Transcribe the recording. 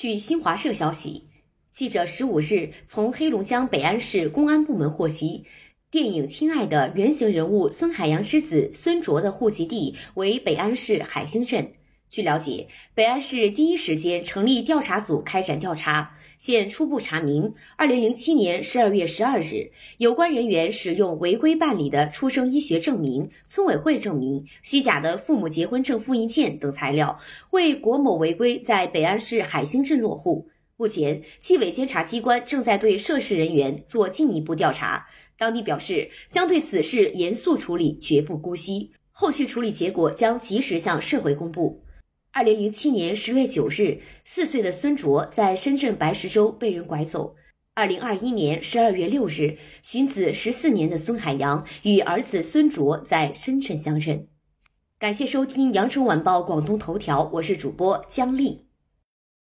据新华社消息，记者十五日从黑龙江北安市公安部门获悉，电影《亲爱的》原型人物孙海洋之子孙卓的户籍地为北安市海兴镇。据了解，北安市第一时间成立调查组开展调查。现初步查明，二零零七年十二月十二日，有关人员使用违规办理的出生医学证明、村委会证明、虚假的父母结婚证复印件等材料，为郭某违规在北安市海兴镇落户。目前，纪委监察机关正在对涉事人员做进一步调查。当地表示，将对此事严肃处理，绝不姑息。后续处理结果将及时向社会公布。二零零七年十月九日，四岁的孙卓在深圳白石洲被人拐走。二零二一年十二月六日，寻子十四年的孙海洋与儿子孙卓在深圳相认。感谢收听《羊城晚报广东头条》，我是主播姜丽。